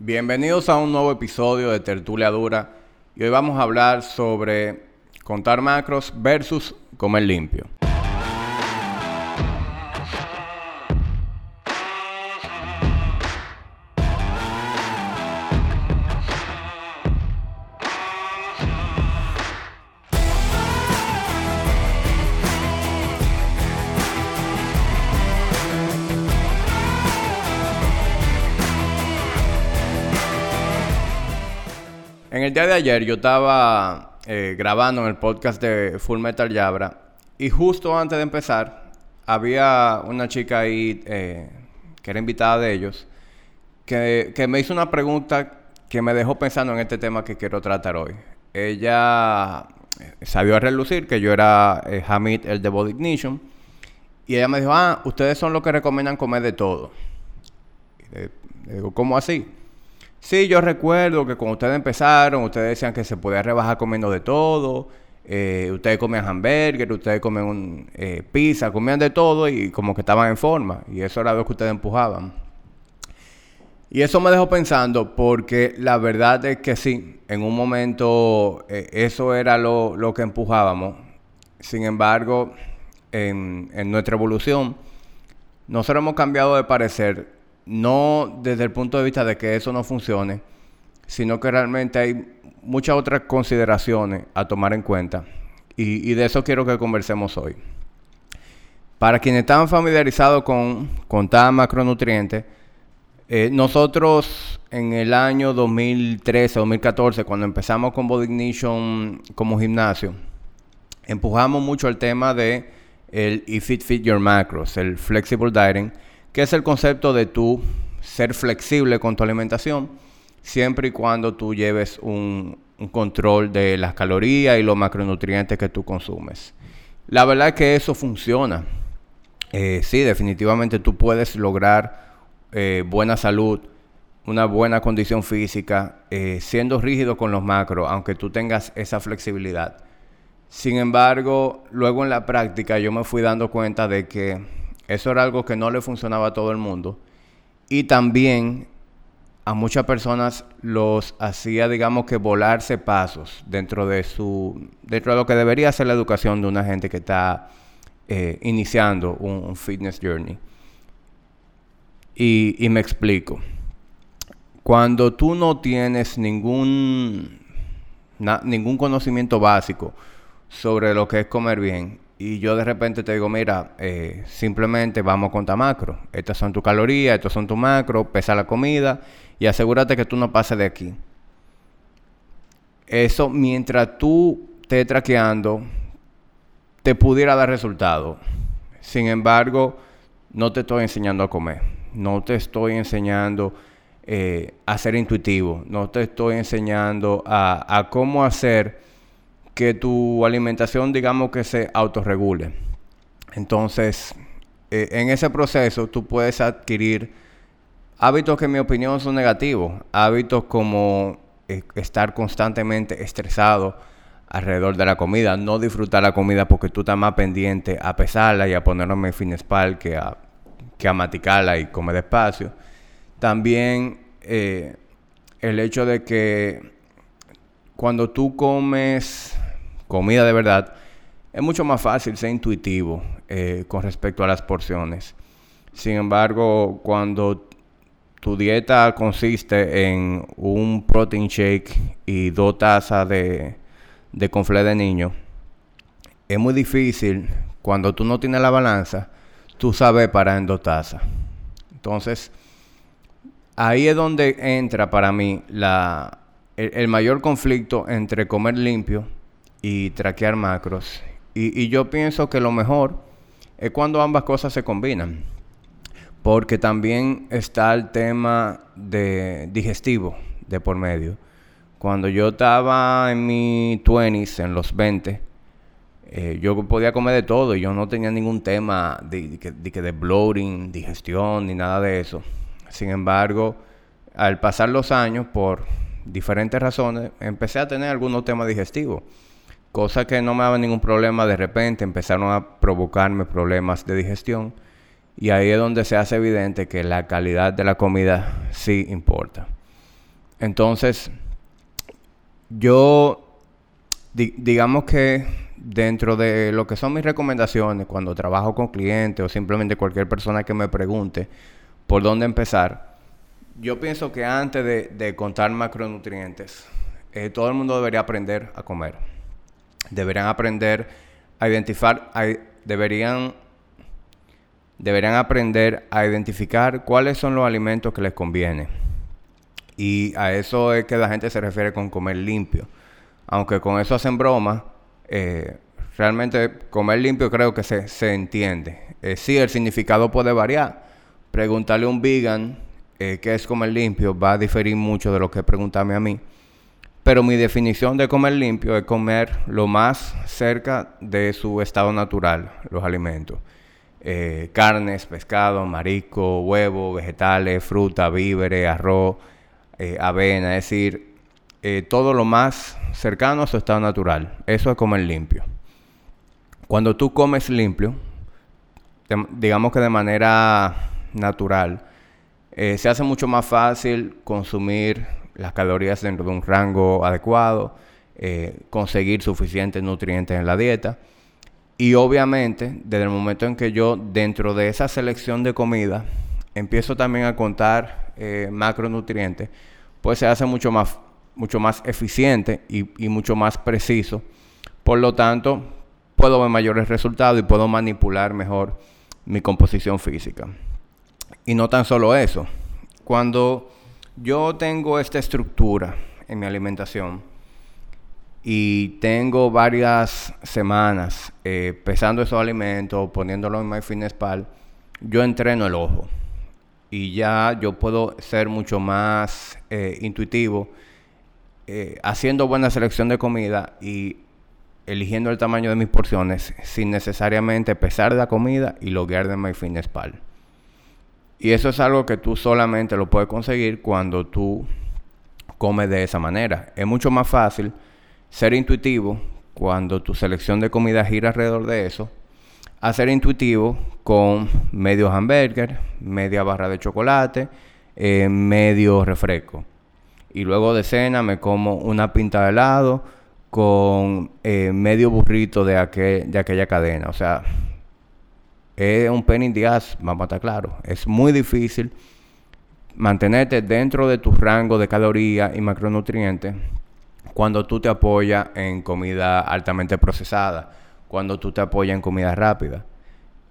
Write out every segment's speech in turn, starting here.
Bienvenidos a un nuevo episodio de Tertulia Dura y hoy vamos a hablar sobre contar macros versus comer limpio. El día de ayer yo estaba eh, grabando en el podcast de Full Metal Yabra y justo antes de empezar había una chica ahí eh, que era invitada de ellos que, que me hizo una pregunta que me dejó pensando en este tema que quiero tratar hoy. Ella eh, salió a relucir que yo era Hamid, el de Body Ignition, y ella me dijo, ah, ustedes son los que recomiendan comer de todo. Le digo, ¿cómo así? Sí, yo recuerdo que cuando ustedes empezaron, ustedes decían que se podía rebajar comiendo de todo. Eh, ustedes comían hamburger, ustedes comían un, eh, pizza, comían de todo y como que estaban en forma. Y eso era lo que ustedes empujaban. Y eso me dejó pensando porque la verdad es que sí, en un momento eh, eso era lo, lo, que empujábamos. Sin embargo, en, en nuestra evolución, nosotros hemos cambiado de parecer no desde el punto de vista de que eso no funcione, sino que realmente hay muchas otras consideraciones a tomar en cuenta. Y, de eso quiero que conversemos hoy. Para quienes están familiarizados con, con tal macronutriente, eh, nosotros en el año 2013, 2014, cuando empezamos con Body Ignition como gimnasio, empujamos mucho el tema de el If It Fit Your Macros, el Flexible Dieting, que es el concepto de tú ser flexible con tu alimentación, siempre y cuando tú lleves un, control de las calorías y los macronutrientes que tú consumes. La verdad es que eso funciona. Eh, sí, definitivamente tú puedes lograr eh, buena salud, una buena condición física, eh, siendo rígido con los macros, aunque tú tengas esa flexibilidad. Sin embargo, luego en la práctica yo me fui dando cuenta de que eso era algo que no le funcionaba a todo el mundo. Y también a muchas personas los hacía, digamos que volarse pasos dentro de su, dentro de lo que debería ser la educación de una gente que está eh, iniciando un, fitness journey. Y, y me explico. Cuando tú no tienes ningún, ningún conocimiento básico sobre lo que es comer bien, y yo de repente te digo, mira, eh, simplemente vamos a contar macro. Estas son tus calorías, estos son tus macros, pesa la comida y asegúrate que tú no pases de aquí. Eso mientras tú estés traqueando, te pudiera dar resultado. Sin embargo, no te estoy enseñando a comer. No te estoy enseñando eh, a ser intuitivo. No te estoy enseñando a, a cómo hacer que tu alimentación, digamos que se autorregule. Entonces, eh, en ese proceso tú puedes adquirir hábitos que en mi opinión son negativos. Hábitos como eh, estar constantemente estresado alrededor de la comida, no disfrutar la comida porque tú estás más pendiente a pesarla y a ponerme finespal que a, que a maticarla y comer despacio. También eh, el hecho de que cuando tú comes comida de verdad, es mucho más fácil ser intuitivo eh, con respecto a las porciones. Sin embargo, cuando tu dieta consiste en un protein shake y dos tazas de, de conflé de niño, es muy difícil cuando tú no tienes la balanza, tú sabes parar en dos tazas. Entonces, ahí es donde entra para mí el, el mayor conflicto entre comer limpio y traquear macros. Y, y, yo pienso que lo mejor es cuando ambas cosas se combinan. Porque también está el tema de digestivo de por medio. Cuando yo estaba en mi 20s, en los 20, eh, yo podía comer de todo y yo no tenía ningún tema de, de, de, de bloating, digestión, ni nada de eso. Sin embargo, al pasar los años, por diferentes razones, empecé a tener algunos temas digestivos cosa que no me daba ningún problema, de repente empezaron a provocarme problemas de digestión y ahí es donde se hace evidente que la calidad de la comida sí importa. Entonces, yo, digamos que dentro de lo que son mis recomendaciones, cuando trabajo con clientes o simplemente cualquier persona que me pregunte por dónde empezar, yo pienso que antes de, contar macronutrientes, eh, todo el mundo debería aprender a comer. Deberían aprender a identificar, deberían, deberían aprender a identificar cuáles son los alimentos que les conviene. Y a eso es que la gente se refiere con comer limpio. Aunque con eso hacen broma, eh, realmente comer limpio creo que se, se entiende. Eh, sí, el significado puede variar. Preguntarle a un vegan eh, qué es comer limpio va a diferir mucho de lo que preguntarme a mí. Pero mi definición de comer limpio es comer lo más cerca de su estado natural, los alimentos. Eh, carnes, pescado, marisco, huevo, vegetales, fruta, víveres, arroz, avena, es decir, todo lo más cercano a su estado natural. Eso es comer limpio. Cuando tú comes limpio, digamos que de manera natural, eh, se hace mucho más fácil consumir las calorías dentro de un rango adecuado, eh, conseguir suficientes nutrientes en la dieta. Y obviamente, desde el momento en que yo dentro de esa selección de comida empiezo también a contar eh, macronutrientes, pues se hace mucho más, mucho más eficiente y, y mucho más preciso. Por lo tanto, puedo ver mayores resultados y puedo manipular mejor mi composición física. Y no tan solo eso. Cuando yo tengo esta estructura en mi alimentación y tengo varias semanas eh, pesando esos alimentos, poniéndolo en MyFitnessPal, yo entreno el ojo. Y ya yo puedo ser mucho más eh, intuitivo eh, haciendo buena selección de comida y eligiendo el tamaño de mis porciones sin necesariamente pesar la comida y loguear de MyFitnessPal. Y eso es algo que tú solamente lo puedes conseguir cuando tú comes de esa manera. Es mucho más fácil ser intuitivo cuando tu selección de comida gira alrededor de eso, a ser intuitivo con medio hamburger, media barra de chocolate, eh, medio refresco. Y luego de cena me como una pinta de helado, con eh, medio burrito de, de aquella cadena. O sea, es un penny in vamos a estar claros. Es muy difícil mantenerte dentro de tu rango de calorías y macronutrientes cuando tú te apoyas en comida altamente procesada, cuando tú te apoyas en comida rápida.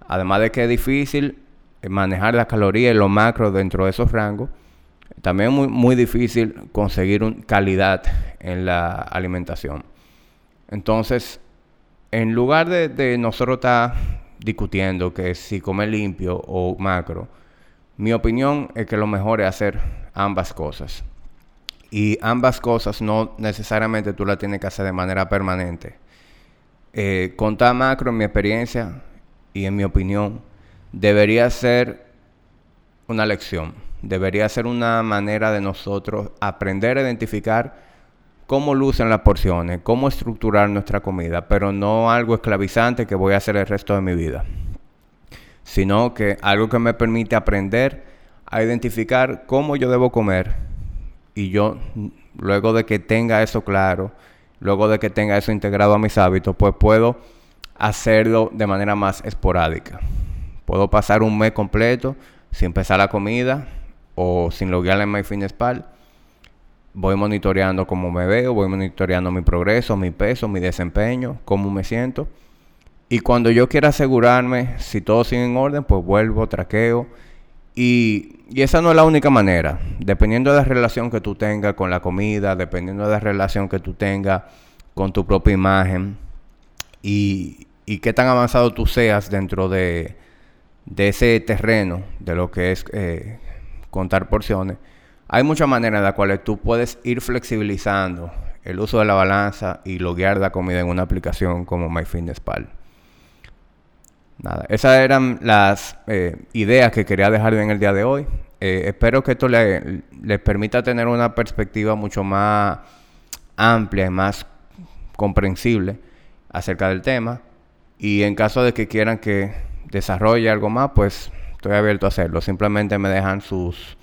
Además de que es difícil manejar las calorías y los macros dentro de esos rangos, también es muy, muy difícil conseguir calidad en la alimentación. Entonces, en lugar de, nosotros estar discutiendo que si comer limpio o macro, mi opinión es que lo mejor es hacer ambas cosas. Y ambas cosas no necesariamente tú las tienes que hacer de manera permanente. Eh, contar macro, en mi experiencia y en mi opinión, debería ser una lección. Debería ser una manera de nosotros aprender a identificar cómo lucen las porciones, cómo estructurar nuestra comida, pero no algo esclavizante que voy a hacer el resto de mi vida, sino que algo que me permite aprender a identificar cómo yo debo comer y yo, luego de que tenga eso claro, luego de que tenga eso integrado a mis hábitos, pues puedo hacerlo de manera más esporádica. Puedo pasar un mes completo sin empezar la comida o sin loguear en MyFitnessPal voy monitoreando cómo me veo, voy monitoreando mi progreso, mi peso, mi desempeño, cómo me siento. Y cuando yo quiera asegurarme si todo sigue en orden, pues vuelvo, traqueo. Y, y, esa no es la única manera. Dependiendo de la relación que tú tengas con la comida, dependiendo de la relación que tú tengas con tu propia imagen y, y qué tan avanzado tú seas dentro de, de ese terreno de lo que es eh, contar porciones hay muchas maneras en las cuales tú puedes ir flexibilizando el uso de la balanza y loguear la comida en una aplicación como MyFitnessPal. Nada, esas eran las eh, ideas que quería dejar en el día de hoy. Eh, espero que esto les le permita tener una perspectiva mucho más amplia y más comprensible acerca del tema. Y en caso de que quieran que desarrolle algo más, pues estoy abierto a hacerlo. Simplemente me dejan sus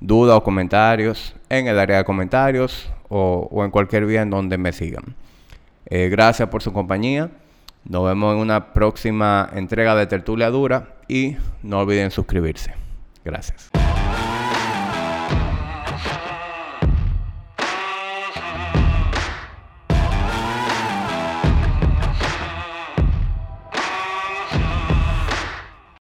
dudas o comentarios en el área de comentarios o, en cualquier vía en donde me sigan. Eh, gracias por su compañía. Nos vemos en una próxima entrega de Tertulia Dura y no olviden suscribirse. Gracias.